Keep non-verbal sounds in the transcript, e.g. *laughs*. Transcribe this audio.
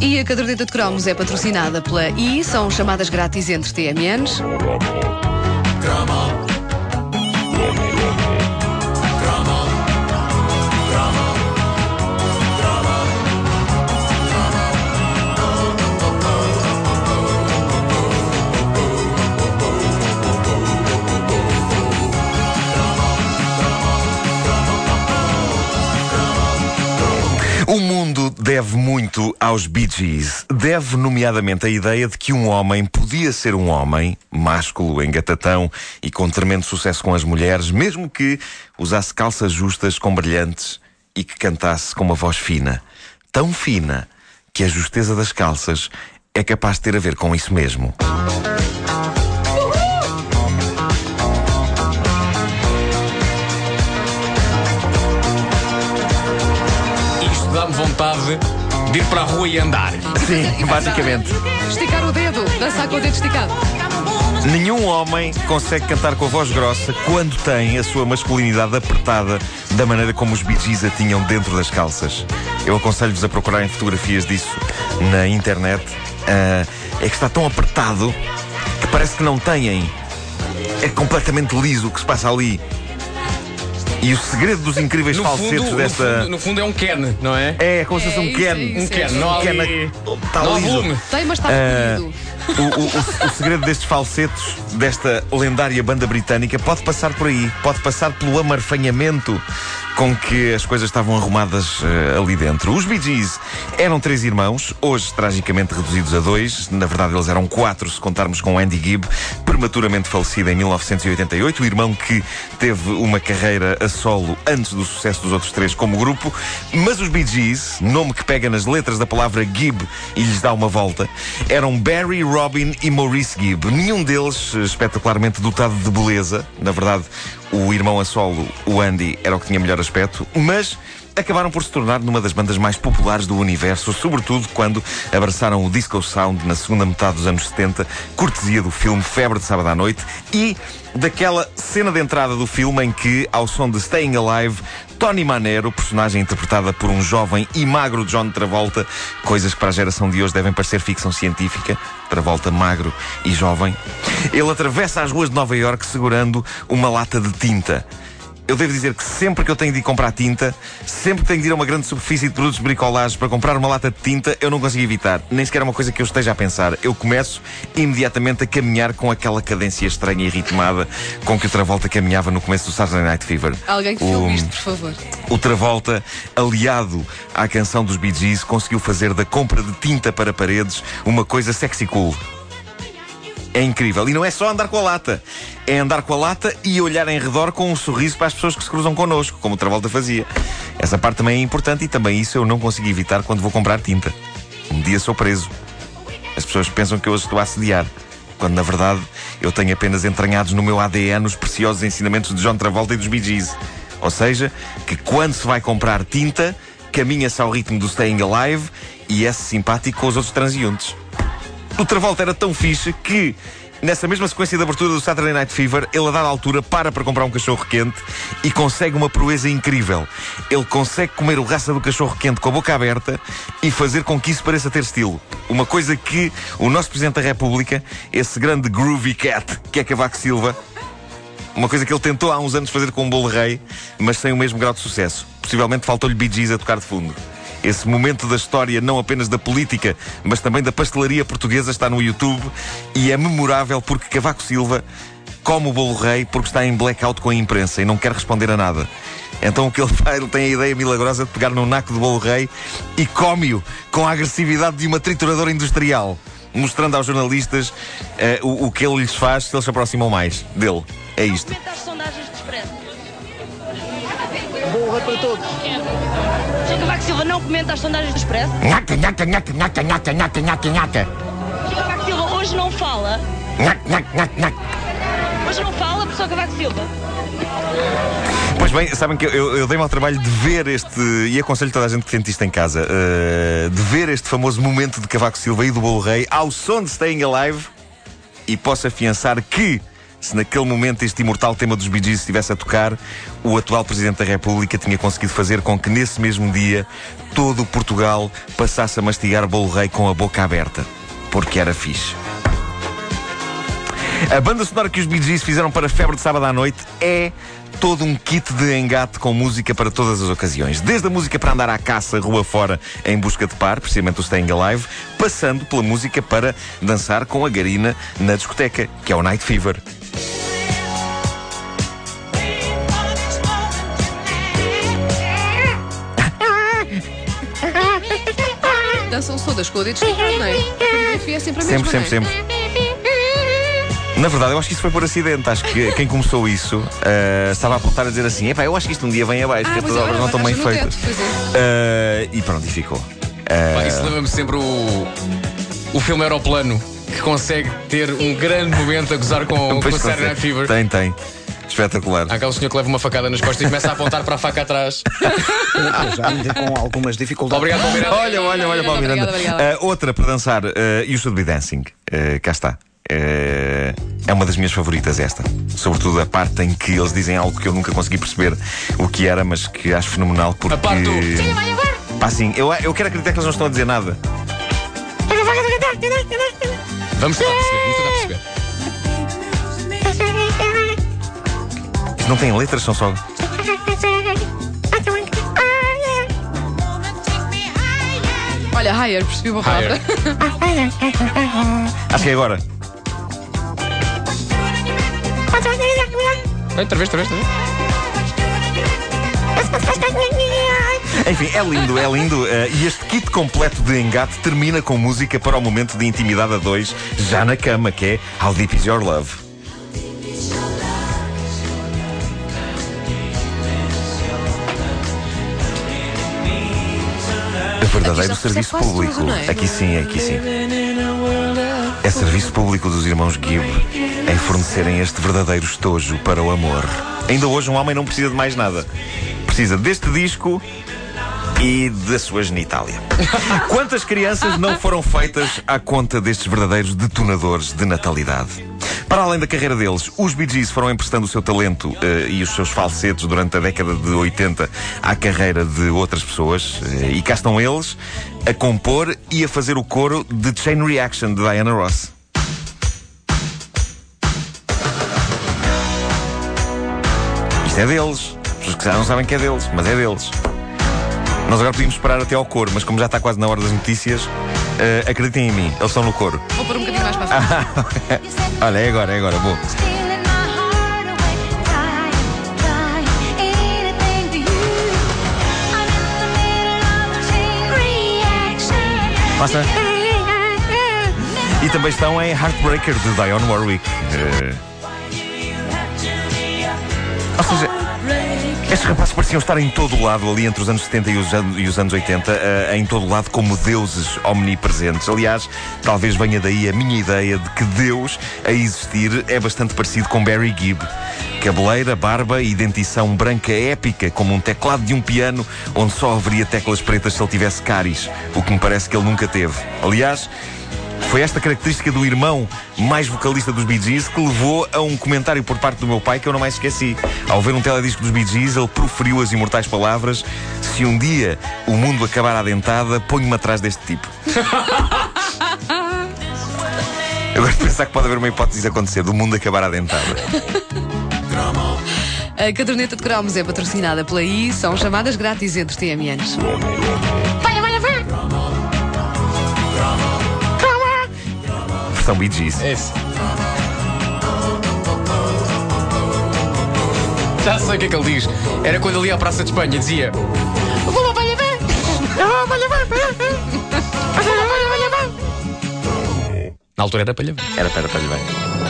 E a caderneta de cromos é patrocinada pela I, são chamadas grátis entre TMNs. Aos Bee Gees. Deve, nomeadamente, a ideia de que um homem podia ser um homem, másculo, engatatão e com tremendo sucesso com as mulheres, mesmo que usasse calças justas com brilhantes e que cantasse com uma voz fina. Tão fina que a justeza das calças é capaz de ter a ver com isso mesmo. Dá-me vontade de ir para a rua e andar. Sim, basicamente. Esticar o dedo, dançar com o dedo esticado. Nenhum homem consegue cantar com a voz grossa quando tem a sua masculinidade apertada da maneira como os Bee Gees a tinham dentro das calças. Eu aconselho-vos a procurarem fotografias disso na internet. Ah, é que está tão apertado que parece que não têm. É completamente liso o que se passa ali. E o segredo dos incríveis No falsetes fundo, no, desta. fundo, no fundo é um Ken, não é? É, como se fosse É um Ken. é isso, Um Ken, é não há Um Ken ali. Não volume. Tem, mas está recolhido. O, o- o- o segredo destes falsetos, desta lendária banda britânica, pode passar por aí. Pode passar pelo amarfanhamento com que as coisas estavam arrumadas eh, ali dentro. Os Bee Gees eram três irmãos, hoje tragicamente reduzidos a dois. Na verdade, eles eram quatro, se contarmos com Andy Gibb, prematuramente falecido em 1988. O irmão que teve uma carreira a solo antes do sucesso dos outros três como grupo. Mas os Bee Gees, nome que pega nas letras da palavra Gibb e lhes dá uma volta, eram Barry, Robin e Maurice Gibb. Nenhum deles espetacularmente dotado de beleza. Na verdade, o irmão a solo, o Andy, era o que tinha melhor aspecto, mas acabaram por se tornar numa das bandas mais populares do universo, sobretudo quando abraçaram o disco sound na segunda metade dos anos 70, cortesia do filme Febre de Sábado à Noite e daquela cena de entrada do filme em que, ao som de Staying Alive, Tony Manero, personagem interpretada por um jovem e magro John Travolta, coisas que para a geração de hoje devem parecer ficção científica, Travolta magro e jovem, ele atravessa as ruas de Nova York segurando uma lata de tinta. Eu devo dizer que sempre que eu tenho de ir comprar tinta, sempre que tenho de ir a uma grande superfície de produtos de bricolagem para comprar uma lata de tinta, eu não consigo evitar. Nem sequer é uma coisa que eu esteja a pensar. Eu começo imediatamente a caminhar com aquela cadência estranha e ritmada com que o Travolta caminhava no começo do Saturday Night Fever. Alguém que filme isto, por favor. o Travolta, aliado à canção dos Bee Gees, conseguiu fazer da compra de tinta para paredes uma coisa sexy cool. É incrível. E não é só andar com a lata. É andar com a lata e olhar em redor com um sorriso para as pessoas que se cruzam connosco, como o Travolta fazia. Essa parte também é importante e também isso eu não consigo evitar quando vou comprar tinta. Um dia sou preso. As pessoas pensam que eu as estou a assediar. Quando na verdade eu tenho apenas entranhados no meu ADN os preciosos ensinamentos de John Travolta e dos Bee Gees. Ou seja, que quando se vai comprar tinta, caminha-se ao ritmo do Staying Alive e é-se simpático com os outros transeuntes. O Travolta era tão fixe que, nessa mesma sequência de abertura do Saturday Night Fever, ele a dada altura para para comprar um cachorro quente e consegue uma proeza incrível. Ele consegue comer o raça do cachorro quente com a boca aberta e fazer com que isso pareça ter estilo. Uma coisa que o nosso Presidente da República, esse grande groovy cat, que é Cavaco Silva, uma coisa que ele tentou há uns anos fazer com o Bolo Rei, mas sem o mesmo grau de sucesso. Possivelmente faltou-lhe Gees a tocar de fundo. Esse momento da história, não apenas da política, mas também da pastelaria portuguesa, está no YouTube e é memorável porque Cavaco Silva come o Bolo Rei porque está em blackout com a imprensa e não quer responder a nada. Então o que ele *laughs* faz, ele tem a ideia milagrosa de pegar no naco do Bolo Rei e come-o com a agressividade de uma trituradora industrial, mostrando aos jornalistas eh, o, o que ele lhes faz se eles se aproximam mais dele. É isto. Comenta Borra para todos. Sr. Cavaco Silva não comenta as sondagens do expresso. Nhaca, nhaca, nhaca, nhaca, nhaca, nhaca, nhaca, nhaca. Sr. Cavaco Silva hoje não fala. Nhaca, nhaca, nhaca, nhaca. Hoje não fala, professor Cavaco Silva. Pois bem, sabem que eu, eu dei-me ao trabalho de ver este, e aconselho toda a gente que sente isto em casa, eh, de ver este famoso momento de Cavaco Silva e do Bolo Rei ao som de Staying Alive e posso afiançar que, se naquele momento este imortal tema dos Bee Gees estivesse a tocar, o atual Presidente da República tinha conseguido fazer com que nesse mesmo dia todo o Portugal passasse a mastigar bolo rei com a boca aberta. Porque era fixe. A banda sonora que os Bee Gees fizeram para Febre de Sábado à Noite é todo um kit de engate com música para todas as ocasiões. Desde a música para andar à caça, rua fora, em busca de par, precisamente o Staying Alive, passando pela música para dançar com a garina na discoteca, que é o Night Fever. Dançam-se todas com o dedo esticado, não é? Sempre Sempre, sempre. Na verdade, eu acho que isso foi por acidente. Acho que quem começou isso eh, estava a apontar a dizer assim: epá, eu acho que isto um dia vem abaixo, que Ah, estas pois é, obras não estão bem feitas. Eh, e pronto, e ficou. Pá, isso lembra-me sempre o, o filme Aeroplano, que consegue ter um grande momento a gozar com, com o Saturday. Night Fever. Tem, tem. Espetacular. Há aquele senhor que leva uma facada nas costas e começa a apontar para a faca atrás. *laughs* Já ainda com algumas dificuldades. Obrigado, Paulo Miranda. Olha, olha, olha, Paulo Miranda. obrigada. Eh, outra para dançar, eh, You Should Be Dancing. Eh, cá está. Eh, é uma das minhas favoritas, esta. Sobretudo a parte em que eles dizem algo que eu nunca consegui perceber o que era, mas que acho fenomenal porque. A parte do- Pá, sim, eu, eu quero acreditar que eles não estão a dizer nada. Vamos tentar perceber, vamos tentar perceber. Isto não tem letras, são só. Olha, Higher, percebi uma palavra. *laughs* Acho que é agora. Outra vez, outra vez, outra vez. Enfim, é lindo, é lindo. eh, e este kit completo de engate termina com música para o momento de intimidade a dois, já na cama, que é How Deep Is Your Love. Verdadeiro serviço quase público. tudo, é? Aqui sim, aqui sim. É serviço público dos irmãos Gibb em fornecerem este verdadeiro estojo para o amor. Ainda hoje um homem não precisa de mais nada. Precisa deste disco e da sua genitália. Quantas crianças não foram feitas à conta destes verdadeiros detonadores de natalidade? Para além da carreira deles, os Bee Gees foram emprestando o seu talento eh, e os seus falsetes durante a década de 80 à carreira de outras pessoas. eh, e cá estão eles a compor e a fazer o coro de Chain Reaction de Diana Ross. Isto é deles. As pessoas que já não sabem que é deles, mas é deles. Nós agora podíamos esperar até ao coro, mas como já está quase na hora das notícias, eh, acreditem em mim, eles estão no coro. *laughs* Olha, é agora, é agora, boa. Stealing my heart away, trying, trying anything to you. I'm in the middle of a chain reaction. Lá está. E também estão em Heartbreaker de Dionne Warwick. Eh, Ou seja, estes rapazes pareciam estar em todo o lado, ali entre os anos 70 e os, an- e os anos 80, eh, em todo o lado como deuses omnipresentes. Aliás, talvez venha daí a minha ideia de que Deus, a existir, é bastante parecido com Barry Gibb. Cabeleira, barba e dentição branca épica, como um teclado de um piano, onde só haveria teclas pretas se ele tivesse cáries, o que me parece que ele nunca teve. Aliás, foi esta característica do irmão mais vocalista dos Bee Gees que levou a um comentário por parte do meu pai que eu não mais esqueci. Ao ver um teledisco dos Bee Gees, ele proferiu as imortais palavras: Se um dia o mundo acabar à dentada, ponho-me atrás deste tipo. Eu gosto de pensar que pode haver uma hipótese de acontecer, do mundo acabar à dentada. *laughs* A caderneta de cromos é patrocinada pela I, são chamadas grátis entre TMNs. Versão Bee Gees. Esse. Já sei o que é que ele diz. Era quando ele ia à Praça de Espanha e dizia: Na altura era para lhe ver. Era para, para lhe bem.